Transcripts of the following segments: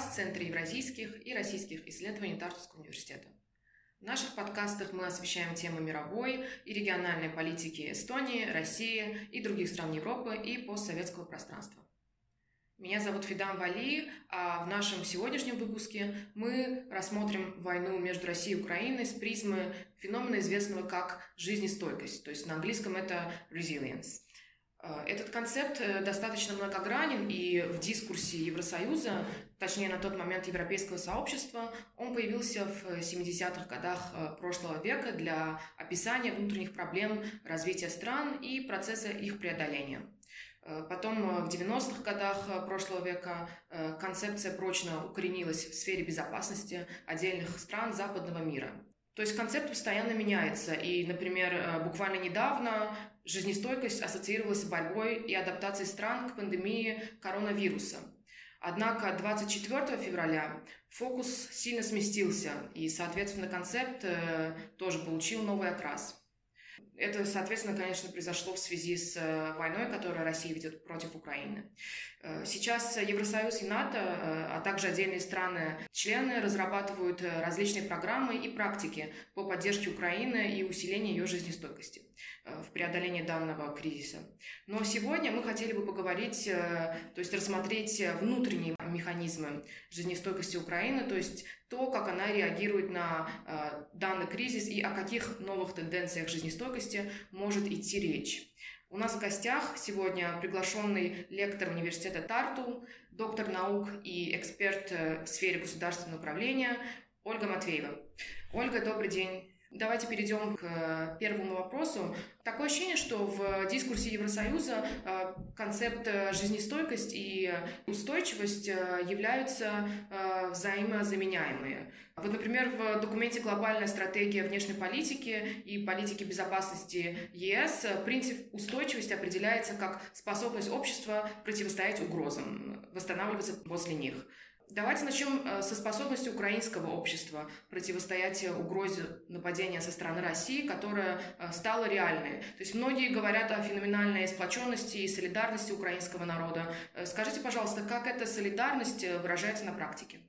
подкаст Центра евразийских и российских исследований Тартусского университета. В наших подкастах мы освещаем темы мировой и региональной политики Эстонии, России и других стран Европы и постсоветского пространства. Меня зовут Фидан Вали, а в нашем сегодняшнем выпуске мы рассмотрим войну между Россией и Украиной с призмы феномена, известного как жизнестойкость, то есть на английском это resilience – этот концепт э, достаточно многогранен, и в дискурсе Евросоюза, точнее на тот момент европейского сообщества, он появился в 70-х годах э, прошлого века для описания внутренних проблем развития стран и процесса их преодоления. Потом в 90-х годах прошлого века концепция прочно укоренилась в сфере безопасности отдельных стран западного мира. То есть концепт постоянно меняется. И, например, э, буквально недавно жизнестойкость ассоциировалась с борьбой и адаптацией стран к пандемии коронавируса. Однако 24 февраля фокус сильно сместился, и, соответственно, концепт э, тоже получил новый окрас. Это, соответственно, конечно, произошло в связи с э, войной, которую Россия ведет против Украины. Э, сейчас Евросоюз и НАТО, э, а также отдельные страны-члены разрабатывают различные программы и практики по поддержке Украины и усилению ее жизнестойкости в преодолении данного кризиса. Но сегодня мы хотели бы поговорить, то есть рассмотреть внутренние механизмы жизнестойкости Украины, то есть то, как она реагирует на данный кризис и о каких новых тенденциях жизнестойкости может идти речь. У нас в гостях сегодня приглашенный лектор университета Тарту, доктор наук и эксперт в сфере государственного управления Ольга Матвеева. Ольга, добрый день. Давайте перейдем к э, первому вопросу. Такое ощущение, что в дискурсе Евросоюза э, концепт э, жизнестойкость и устойчивость являются взаимозаменяемые. Вот, например, в документе «Глобальная стратегия внешней политики и политики безопасности ЕС» принцип устойчивости определяется как способность общества противостоять угрозам, восстанавливаться после них. Давайте начнем э, со способности украинского общества противостоять угрозе нападения со стороны России, которая э, стала реальной. То есть многие говорят о феноменальной сплоченности и солидарности украинского народа. Э, скажите, пожалуйста, как эта солидарность выражается на практике?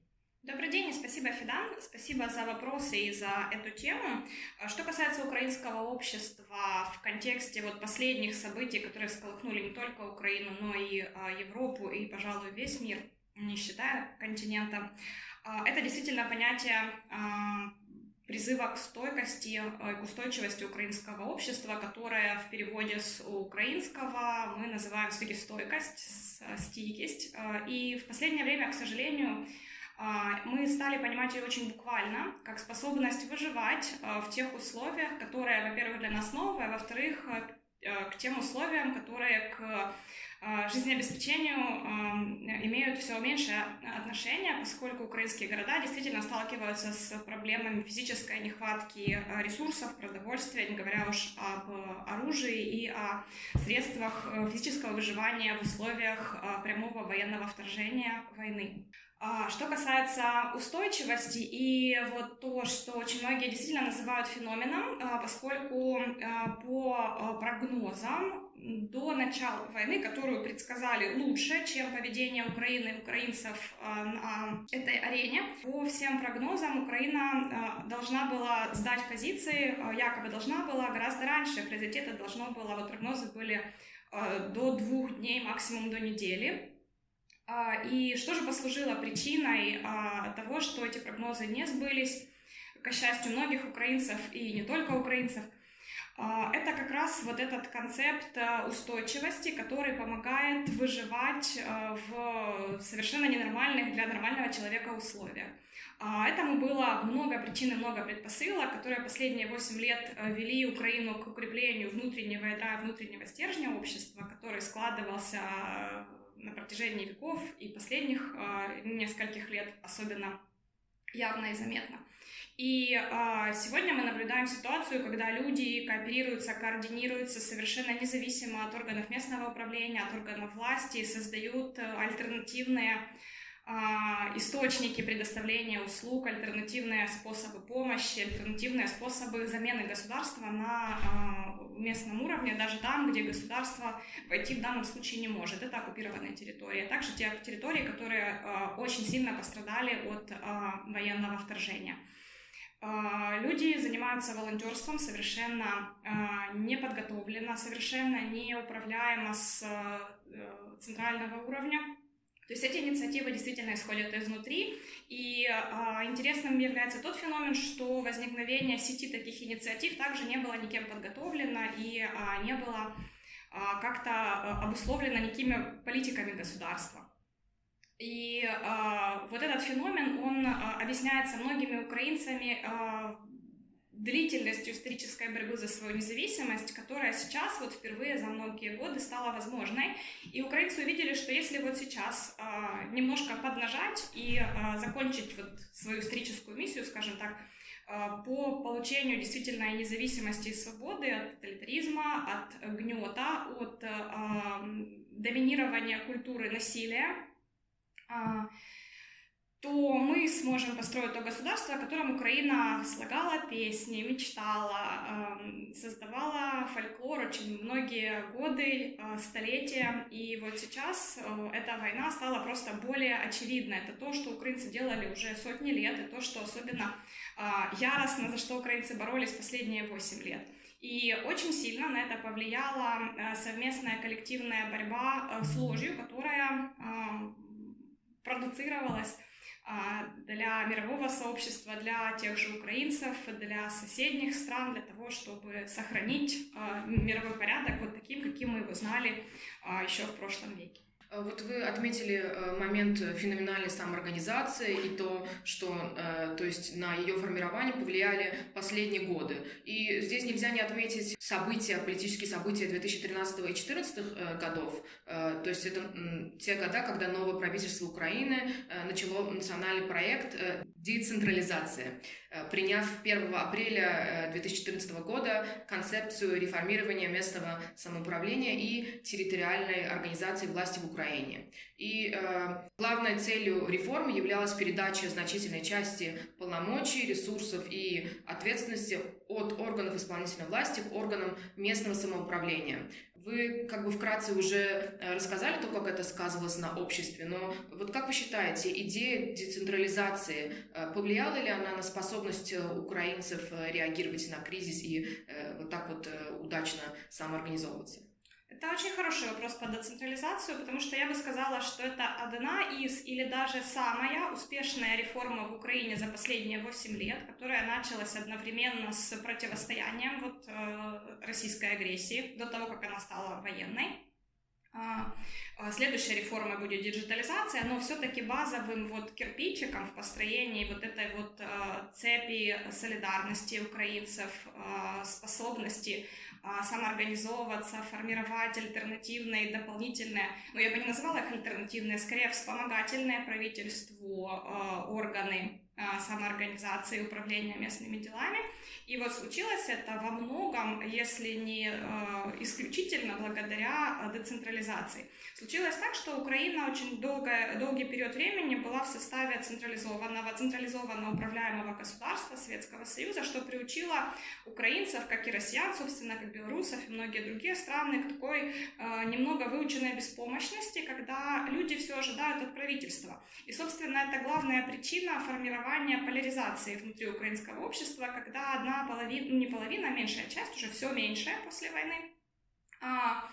Добрый день спасибо, Фидан. Спасибо за вопросы и за эту тему. Что касается украинского общества в контексте вот последних событий, которые всколыхнули не только Украину, но и Европу и, пожалуй, весь мир – не считая континента. А, это действительно понятие а, призыва к стойкости, а, к устойчивости украинского общества, которое в переводе с украинского мы называем все-таки стойкость, стийкость. И в последнее время, к сожалению, мы стали понимать ее очень буквально, как способность выживать в тех условиях, которые, во-первых, для нас новые, а во-вторых, к тем условиям, которые к а, жизнеобеспечению имеют все меньшее отношение, поскольку украинские города действительно сталкиваются с проблемами физической нехватки а, ресурсов, продовольствия, не говоря уж об оружии и о средствах э, физического выживания в условиях а, прямого военного вторжения войны. Что касается устойчивости и вот то, что очень многие действительно называют феноменом, поскольку по прогнозам до начала войны, которую предсказали лучше, чем поведение Украины и украинцев а, на этой арене. По всем прогнозам Украина а, должна была сдать позиции, а, якобы должна была гораздо раньше, произойти это должно было, вот прогнозы были до двух дней, максимум до недели. И что же послужило причиной того, что эти прогнозы не сбылись? К счастью, многих украинцев и не только украинцев – а, это как раз вот этот концепт устойчивости, который помогает выживать в совершенно ненормальных для нормального человека условиях. А, этому было много причин и много предпосылок, которые последние 8 лет вели Украину к укреплению внутреннего ядра, внутреннего стержня общества, который складывался на протяжении веков и последних нескольких лет особенно явно и заметно. И э, сегодня мы наблюдаем ситуацию, когда люди кооперируются, координируются совершенно независимо от органов местного управления, от органов власти, создают э, альтернативные э, источники предоставления услуг, альтернативные способы помощи, альтернативные способы замены государства на э, местном уровне, даже там, где государство войти в данном случае не может. Это оккупированные территории. Также те территории, которые э, очень сильно пострадали от э, военного вторжения. А, люди занимаются волонтерством совершенно неподготовленно, совершенно неуправляемо с э, центрального уровня. То есть эти инициативы действительно исходят изнутри. И э, интересным является тот феномен, что возникновение сети таких инициатив также не было никем подготовлено и э, не было э, как-то обусловлено никакими политиками государства. И э, вот этот феномен, он э, объясняется многими украинцами э, длительностью исторической борьбы за свою независимость, которая сейчас вот впервые за многие годы стала возможной. И украинцы увидели, что если вот сейчас э, немножко поднажать и э, закончить вот свою историческую миссию, скажем так, э, по получению действительно независимости и свободы от тоталитаризма, от гнета, от э, доминирования культуры насилия, а, то мы сможем построить то государство, о котором Украина слагала песни, мечтала, создавала фольклор очень многие годы, а, столетия. И вот сейчас э, эта война стала просто более очевидной. Это то, что украинцы делали уже сотни лет, и то, что особенно а, яростно, за что украинцы боролись последние 8 лет. И очень сильно на это повлияла совместная коллективная борьба э, с ложью, которая продуцировалась для мирового сообщества, для тех же украинцев, для соседних стран, для того, чтобы сохранить а, мировой порядок вот таким, каким мы его знали а, еще в прошлом веке. Э, вот вы отметили э, момент феноменальной самоорганизации и то, что э, то есть на ее формирование повлияли последние годы. И здесь нельзя не отметить события, политические события 2013 и 2014 годов. То есть это те года, когда новое правительство Украины начало национальный проект децентрализации, приняв 1 апреля 2014 года концепцию реформирования местного самоуправления и территориальной организации власти в Украине. И э, главной целью реформы являлась передача значительной части полномочий, ресурсов и ответственности от органов исполнительной власти к органам местного самоуправления. Вы как бы вкратце уже э, рассказали то, как это сказывалось на обществе, но вот как вы считаете, идея децентрализации, э, повлияла ли она на способность э, украинцев реагировать на кризис и вот так вот удачно самоорганизовываться? Это очень хороший вопрос по децентрализацию, потому что я бы сказала, что это одна из или даже самая успешная реформа в Украине за последние 8 лет, которая началась одновременно с противостоянием вот, э, российской агрессии до того, как она стала военной. А, а следующая реформа будет диджитализация, но все-таки базовым вот кирпичиком в построении вот этой вот э, цепи солидарности украинцев, э, способности самоорганизовываться, формировать альтернативные, дополнительные, ну я бы не называла их альтернативные, скорее вспомогательные правительству а, органы. а, самоорганизации и управления местными делами. И вот случилось это во многом, если не исключительно благодаря децентрализации. Случилось так, что Украина очень долгое, долгий период времени была в составе централизованного, централизованно управляемого государства Советского Союза, что приучило украинцев, как и россиян, собственно, как белорусов и многие другие страны, к такой э, немного выученной беспомощности, когда люди все ожидают от правительства. И, собственно, это главная причина формирования поляризации внутри украинского общества, когда одна половина, ну не половина, а меньшая часть, уже все меньшая после войны, а,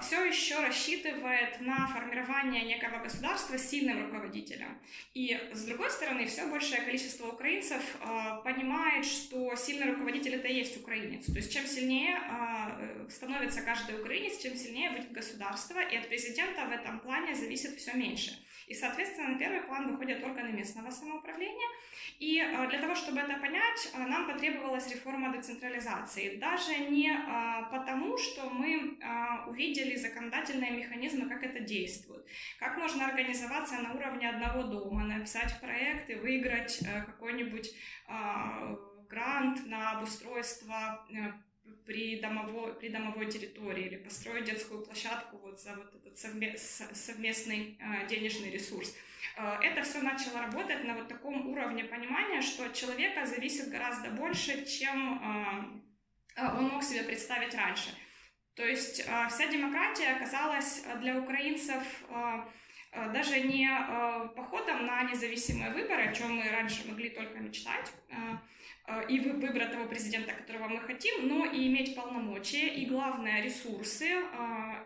все еще рассчитывает на формирование некого государства сильным руководителем. И, с другой стороны, все большее количество украинцев э, понимает, что сильный руководитель это и есть украинец. То есть, чем сильнее э, становится каждый украинец, чем сильнее будет государство, и от президента в этом плане зависит все меньше. И, соответственно, на первый план выходят органы местного самоуправления. И э, для того, чтобы это понять, э, нам потребовалась реформа децентрализации. Даже не э, потому, что мы увидели видели законодательные механизмы, как это действует. Как можно организоваться на уровне одного дома, написать проект и выиграть э, какой-нибудь э, грант на обустройство э, при домовой, при домовой территории или построить детскую площадку вот за вот этот совместный э, денежный ресурс. Это все начало работать на вот таком уровне понимания, что от человека зависит гораздо больше, чем он мог себе представить раньше. То есть э, вся демократия оказалась для украинцев даже не походом на независимые выборы, о чем мы раньше могли только мечтать, и выбрать того президента, которого мы хотим, но и иметь полномочия, и, главное, ресурсы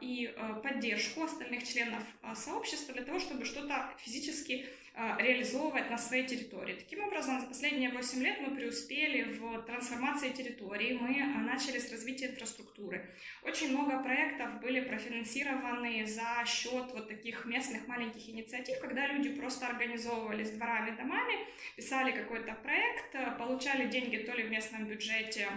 и поддержку остальных членов сообщества для того, чтобы что-то физически а, реализовывать на своей территории. Таким образом, за последние 8 лет мы преуспели в трансформации территории, мы а, начали с развития инфраструктуры. Очень много проектов были профинансированы за счет вот таких местных маленьких инициатив, когда люди просто организовывались дворами, домами, писали какой-то проект, а, получали деньги то ли в местном бюджете,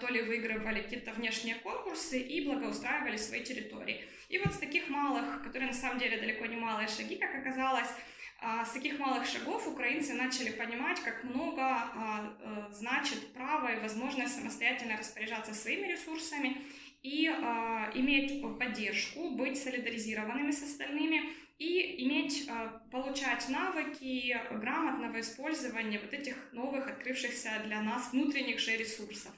то ли выигрывали какие-то внешние конкурсы и благоустраивали свои территории. И вот с таких малых, которые на самом деле далеко не малые шаги, как оказалось, а с таких малых шагов украинцы начали понимать, как много а, э, значит право и возможность самостоятельно распоряжаться своими ресурсами и а, иметь поддержку, быть солидаризированными с остальными и иметь, получать навыки грамотного использования вот этих новых открывшихся для нас внутренних же ресурсов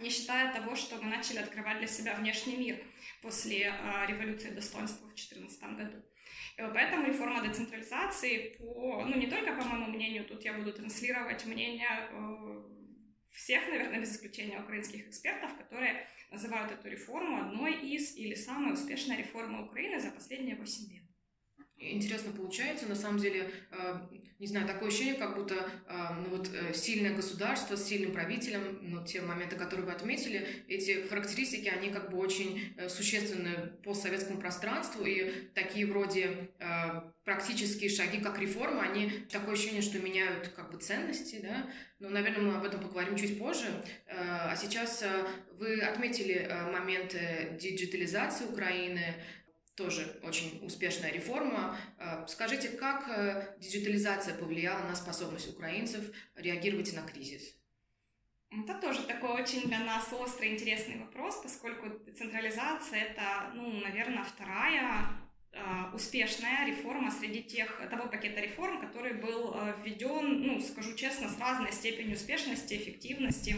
не считая того, что мы начали открывать для себя внешний мир после революции достоинства в 2014 году. Поэтому реформа децентрализации, по, ну не только по моему мнению, тут я буду транслировать мнение э, всех, наверное, без исключения украинских экспертов, которые называют эту реформу одной из или самой успешной реформой Украины за последние 8 лет. Интересно получается, на самом деле, э, не знаю, такое ощущение, как будто э, ну вот, э, сильное государство с сильным правителем, ну, те моменты, которые вы отметили, эти характеристики, они как бы очень существенны по советскому пространству, и такие вроде практические шаги, как реформа, они такое ощущение, что меняют как бы ценности, да, но, наверное, мы об этом поговорим чуть позже. А сейчас вы отметили момент диджитализации Украины, тоже очень успешная реформа. Э, скажите, как э, диджитализация повлияла на способность украинцев реагировать на кризис? Это тоже такой очень для нас острый интересный вопрос, поскольку децентрализация это, ну, наверное, вторая э, успешная реформа среди тех, того пакета реформ, который был введен, ну, скажу честно, с разной степенью успешности, эффективности.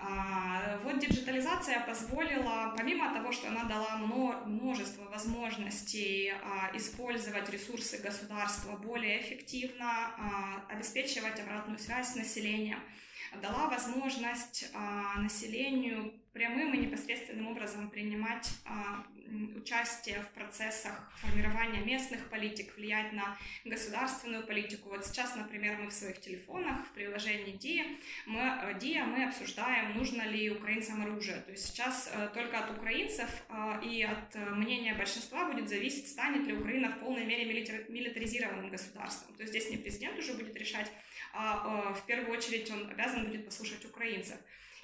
А, вот диджитализация позволила, помимо того, что она дала множество возможностей а, использовать ресурсы государства более эффективно, а, обеспечивать обратную связь с населением, дала возможность населению прямым и непосредственным образом принимать участие в процессах формирования местных политик, влиять на государственную политику. Вот сейчас, например, мы в своих телефонах в приложении DIA мы, DIA мы обсуждаем, нужно ли украинцам оружие. То есть сейчас э, только от украинцев э, и от э, мнения большинства будет зависеть, станет ли Украина в полной мере милитаризированным государством. То есть здесь не президент уже будет решать, а в первую очередь он обязан будет послушать украинцев.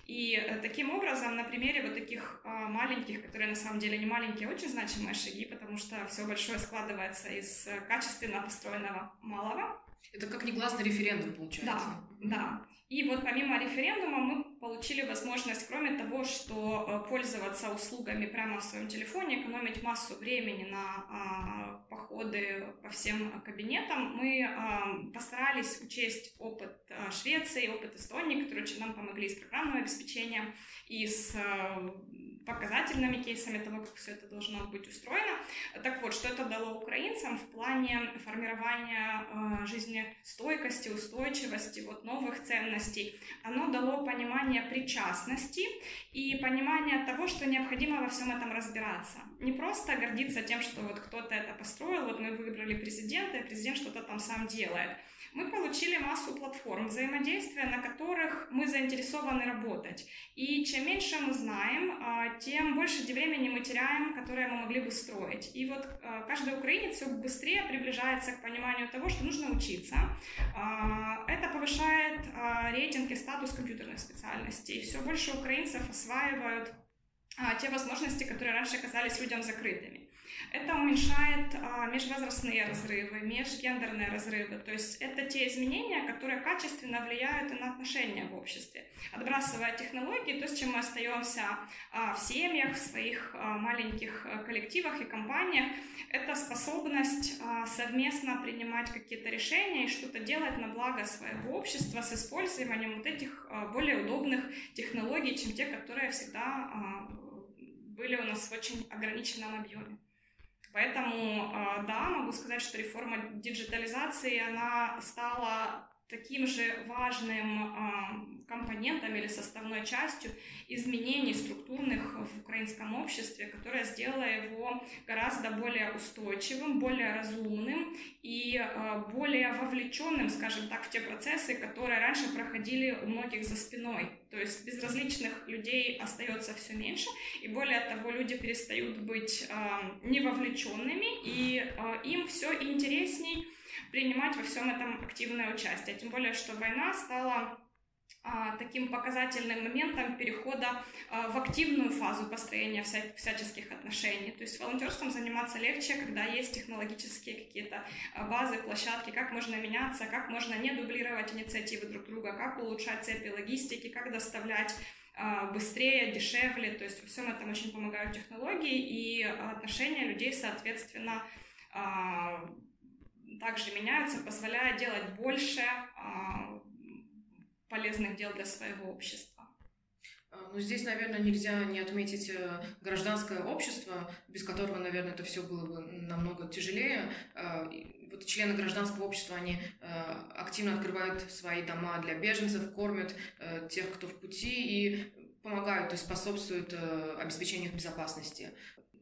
И э, таким образом, на примере вот таких а, маленьких, которые на самом деле не маленькие, а очень значимые шаги, потому что все большое складывается из э, качественно построенного малого. Это как негласный референдум получается. Да, да. И вот помимо референдума мы получили возможность, кроме того, что э, пользоваться услугами прямо в своем телефоне, экономить массу времени на а, походы по всем кабинетам, мы а, постарались учесть опыт а, Швеции, опыт Эстонии, которые очень нам помогли с программным обеспечением и с а, показательными кейсами того, как все это должно быть устроено. Так вот, что это дало украинцам в плане формирования э, жизнестойкости, устойчивости, вот новых ценностей. Оно дало понимание причастности и понимание того, что необходимо во всем этом разбираться. Не просто гордиться тем, что вот кто-то это построил, вот мы выбрали президента, и президент что-то там сам делает – мы получили массу платформ взаимодействия, на которых мы заинтересованы работать. И чем меньше мы знаем, а, тем больше времени мы теряем, которое мы могли бы строить. И вот а, каждый украинец все быстрее приближается к пониманию того, что нужно учиться. А, это повышает рейтинг и статус компьютерных специальностей. Все больше украинцев осваивают те возможности, которые раньше казались людям закрытыми. Это уменьшает а, межвозрастные разрывы, межгендерные разрывы. То есть это те изменения, которые качественно влияют и на отношения в обществе. Отбрасывая технологии, то, с чем мы остаемся а, в семьях, в своих а, маленьких а, коллективах и компаниях, это способность а, совместно принимать какие-то решения и что-то делать на благо своего общества с использованием вот этих а, более удобных технологий, чем те, которые всегда а, были у нас в очень ограниченном объеме. Поэтому, а, да, могу сказать, что реформа диджитализации, она стала таким же важным э, компонентом или составной частью изменений структурных в украинском обществе, которая сделала его гораздо более устойчивым, более разумным и э, более вовлеченным, скажем так, в те процессы, которые раньше проходили у многих за спиной. То есть безразличных людей остается все меньше, и более того, люди перестают быть э, невовлеченными, и им все интересней принимать во всем этом активное участие. Тем более, что война стала а, таким показательным моментом перехода а, в активную фазу построения вся, всяческих отношений. То есть волонтерством заниматься легче, когда есть технологические какие-то а, базы, площадки, как можно меняться, как можно не дублировать инициативы друг друга, как улучшать цепи логистики, как доставлять быстрее, дешевле. То есть во всем этом очень помогают технологии и отношения людей, соответственно, также меняются, позволяя делать больше а, полезных дел для своего общества. А, ну, здесь, наверное, нельзя не отметить э, гражданское общество, без которого, наверное, это все было бы намного тяжелее. А, вот члены гражданского общества, они э, активно открывают свои дома для беженцев, кормят э, тех, кто в пути, и помогают и способствуют обеспечению их безопасности.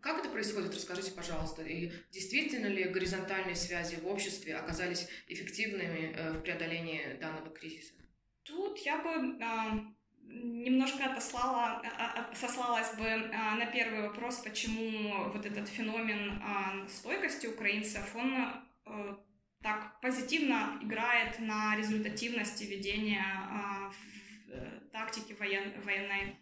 Как это происходит, расскажите, пожалуйста. И действительно ли горизонтальные связи в обществе оказались эффективными э, в преодолении данного кризиса? Тут я бы э, немножко отослала, сослалась бы э, на первый вопрос, почему вот этот феномен стойкости украинцев, он так позитивно играет на результативности ведения тактики воен, военной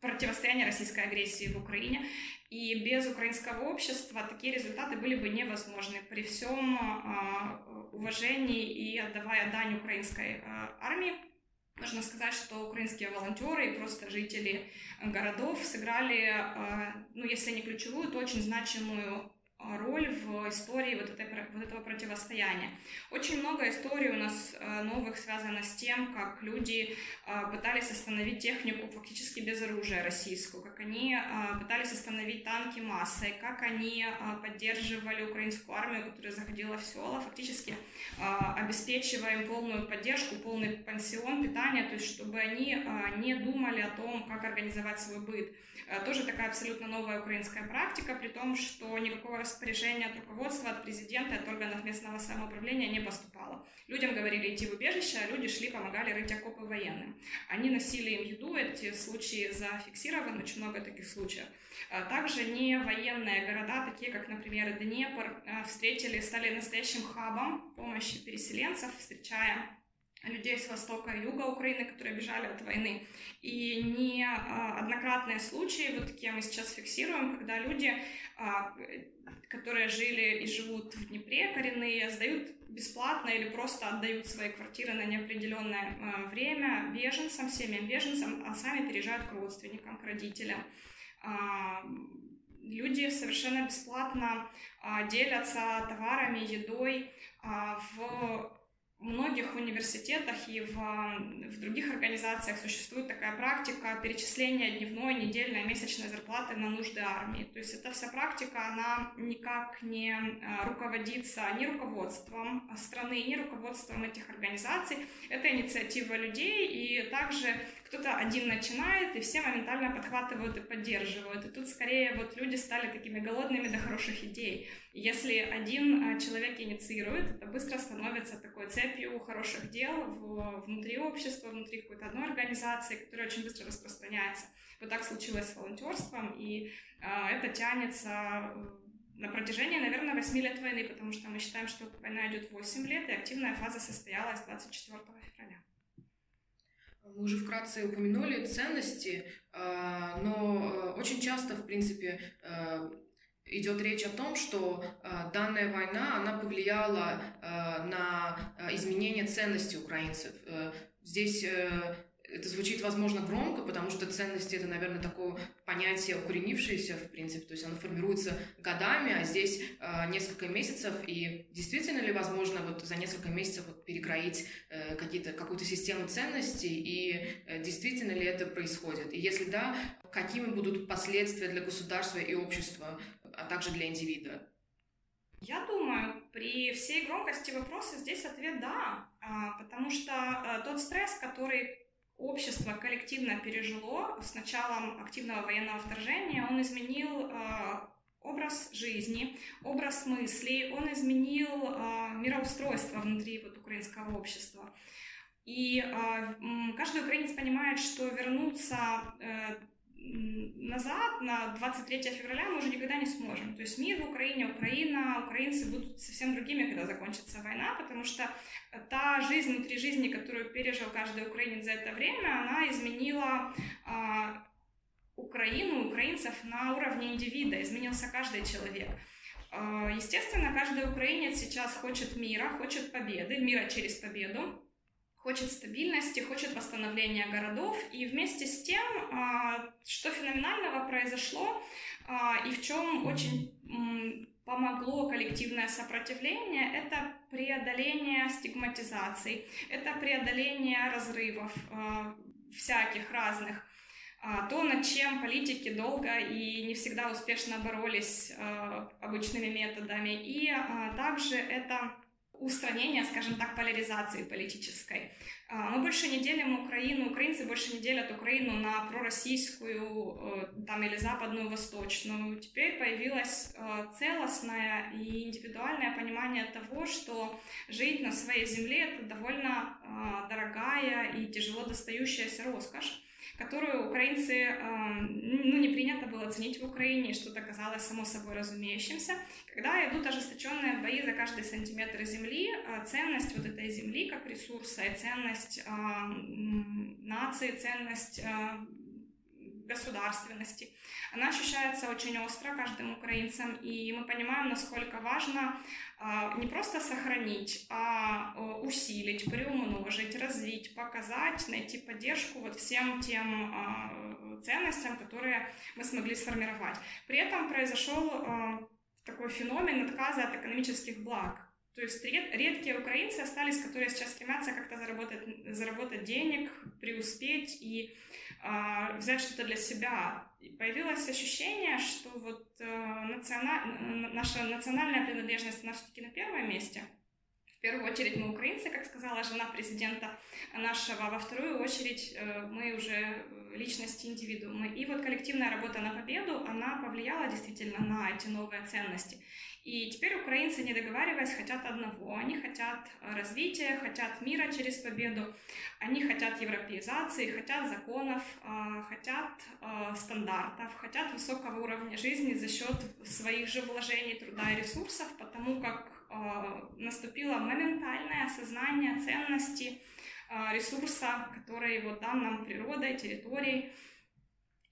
противостояния российской агрессии в Украине. И без украинского общества такие результаты были бы невозможны при всем а, уважении и отдавая дань украинской а, армии. Нужно сказать, что украинские волонтеры и просто жители городов сыграли, а, ну, если не ключевую, то очень значимую роль в истории вот, этой, вот этого противостояния. Очень много историй у нас э, новых связано с тем, как люди э, пытались остановить технику фактически без оружия российскую, как они э, пытались остановить танки массой, как они поддерживали украинскую армию, которая заходила в села, фактически обеспечивая им полную поддержку, полный пансион, питание, то есть чтобы они не думали о том, как организовать свой быт. Тоже такая абсолютно новая украинская практика, при том, что никакого распоряжения от руководства, от президента, от органов местного самоуправления не поступало. Людям говорили идти в убежище, а люди шли, помогали рыть окопы военным. Они носили им еду, эти случаи зафиксированы, очень много таких случаев. А также не военные города, такие как, например, Днепр, а, встретили, стали настоящим хабом помощи переселенцев, встречая людей с востока и юга Украины, которые бежали от войны. И не а, однократные случаи, вот такие мы сейчас фиксируем, когда люди, а, которые жили и живут в Днепре, коренные, сдают бесплатно или просто отдают свои квартиры на неопределенное а, время беженцам, семьям беженцам, а сами переезжают к родственникам, к родителям. А, люди совершенно бесплатно а, делятся товарами, едой а, в многих университетах и в, в других организациях существует такая практика перечисления дневной, недельной, месячной зарплаты на нужды армии. То есть эта вся практика, она никак не а, руководится ни руководством страны, ни руководством этих организаций. Это инициатива людей, и также кто-то один начинает, и все моментально подхватывают и поддерживают. И тут скорее вот люди стали такими голодными до хороших идей. Если один а, человек инициирует, это быстро становится такой цепью хороших дел внутри общества, внутри какой-то одной организации, которая очень быстро распространяется. Вот так случилось с волонтерством, и а, это тянется на протяжении, наверное, 8 лет войны, потому что мы считаем, что война идет 8 лет, и активная фаза состоялась 24 февраля. Мы уже вкратце упомянули ценности, но очень часто, в принципе, идет речь о том, что данная война, она повлияла на изменение ценностей украинцев. Здесь это звучит, возможно, громко, потому что ценности это, наверное, такое понятие укоренившееся, в принципе, то есть оно формируется годами, а здесь э, несколько месяцев, и действительно ли возможно вот за несколько месяцев вот, перекроить э, какие-то, какую-то систему ценностей, и э, действительно ли это происходит? И если да, какими будут последствия для государства и общества, а также для индивида? Я думаю, при всей громкости вопроса здесь ответ «да», а, потому что э, тот стресс, который общество коллективно пережило с началом активного военного вторжения, он изменил э, образ жизни, образ мыслей, он изменил э, мироустройство внутри вот, украинского общества. И э, каждый украинец понимает, что вернуться э, назад, на 23 февраля, мы уже никогда не сможем. То есть мир в Украине, Украина, украинцы будут совсем другими, когда закончится война, потому что та жизнь внутри жизни, которую пережил каждый украинец за это время, она изменила а, Украину, украинцев на уровне индивида, изменился каждый человек. А, естественно, каждый украинец сейчас хочет мира, хочет победы, мира через победу хочет стабильности, хочет восстановления городов. И вместе с тем, а, что феноменального произошло а, и в чем очень помогло коллективное сопротивление, это преодоление стигматизаций, это преодоление разрывов а, всяких разных. То, над чем политики долго и не всегда успешно боролись обычными методами. И также это устранения, скажем так, поляризации политической. А, мы больше не делим Украину, украинцы больше не делят Украину на пророссийскую э, там, или западную, восточную. Теперь появилось э, целостное и индивидуальное понимание того, что жить на своей земле — это довольно э, дорогая и тяжело достающаяся роскошь которую украинцы, эм, ну, не принято было ценить в Украине, что-то казалось само собой разумеющимся. Когда идут ожесточенные бои за каждый сантиметр земли, э, ценность вот этой земли как ресурса и ценность эм, нации, ценность э, государственности. Она ощущается очень остро каждым украинцем, и мы понимаем, насколько важно а, не просто сохранить, а усилить, приумножить, развить, показать, найти поддержку вот всем тем а, ценностям, которые мы смогли сформировать. При этом произошел а, такой феномен отказа от экономических благ. То есть ред, редкие украинцы остались, которые сейчас стремятся как-то заработать, заработать денег, преуспеть и э, взять что-то для себя. И появилось ощущение, что вот э, националь... наша национальная принадлежность, она все-таки на первом месте. В первую очередь мы украинцы, как сказала жена президента нашего, во вторую очередь э, мы уже личности индивидуума. И вот коллективная работа на победу, она повлияла действительно на эти новые ценности. И теперь украинцы, не договариваясь, хотят одного. Они хотят развития, хотят мира через победу, они хотят европеизации, хотят законов, а, хотят а, стандартов, хотят высокого уровня жизни за счет своих же вложений, труда и ресурсов, потому как наступило моментальное осознание ценности ресурса, который вот дан нам природой, территорией,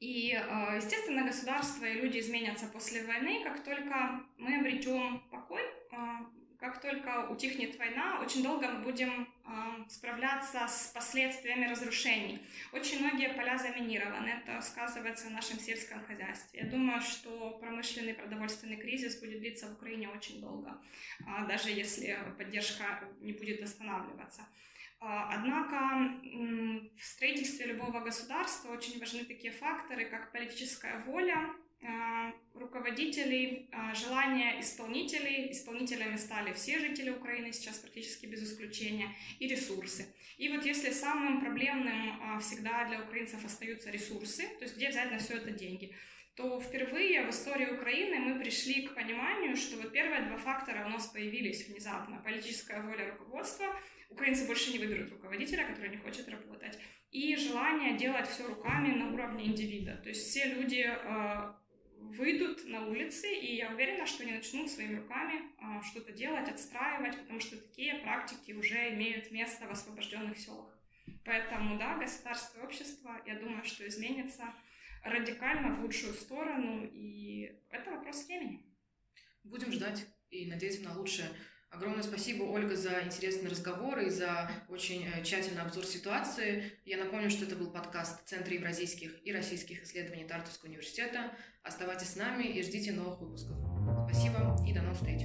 и, а, естественно, государство и люди изменятся после войны, как только мы обретем покой, а, как только утихнет война, очень долго мы будем а, справляться с последствиями разрушений. Очень многие поля заминированы, это сказывается в нашем сельском хозяйстве. Я думаю, что промышленный продовольственный кризис будет длиться в Украине очень долго, даже если поддержка не будет останавливаться. А, однако в строительстве любого государства очень важны такие факторы, как политическая воля руководителей, а, желание исполнителей. Исполнителями стали все жители Украины сейчас практически без исключения, и ресурсы. И вот если самым проблемным всегда для украинцев остаются ресурсы, то есть где взять на все это деньги, то впервые в истории Украины мы пришли к пониманию, что вот первые два фактора у нас появились внезапно. Политическая воля руководства — украинцы больше не выберут руководителя, который не хочет работать, и желание делать все руками на уровне индивида. То есть все люди э, выйдут на улицы, и я уверена, что они начнут своими руками э, что-то делать, отстраивать, потому что такие практики уже имеют место в освобожденных селах. Поэтому, да, государство и общество, я думаю, что изменится радикально в лучшую сторону, и это вопрос времени. Будем ждать и надеяться на лучшее. Огромное спасибо, Ольга, за интересный разговор и за очень э, тщательный обзор ситуации. Я напомню, что это был подкаст Центра евразийских и российских исследований Тартовского университета. Оставайтесь с нами и ждите новых выпусков. Спасибо и до новых встреч.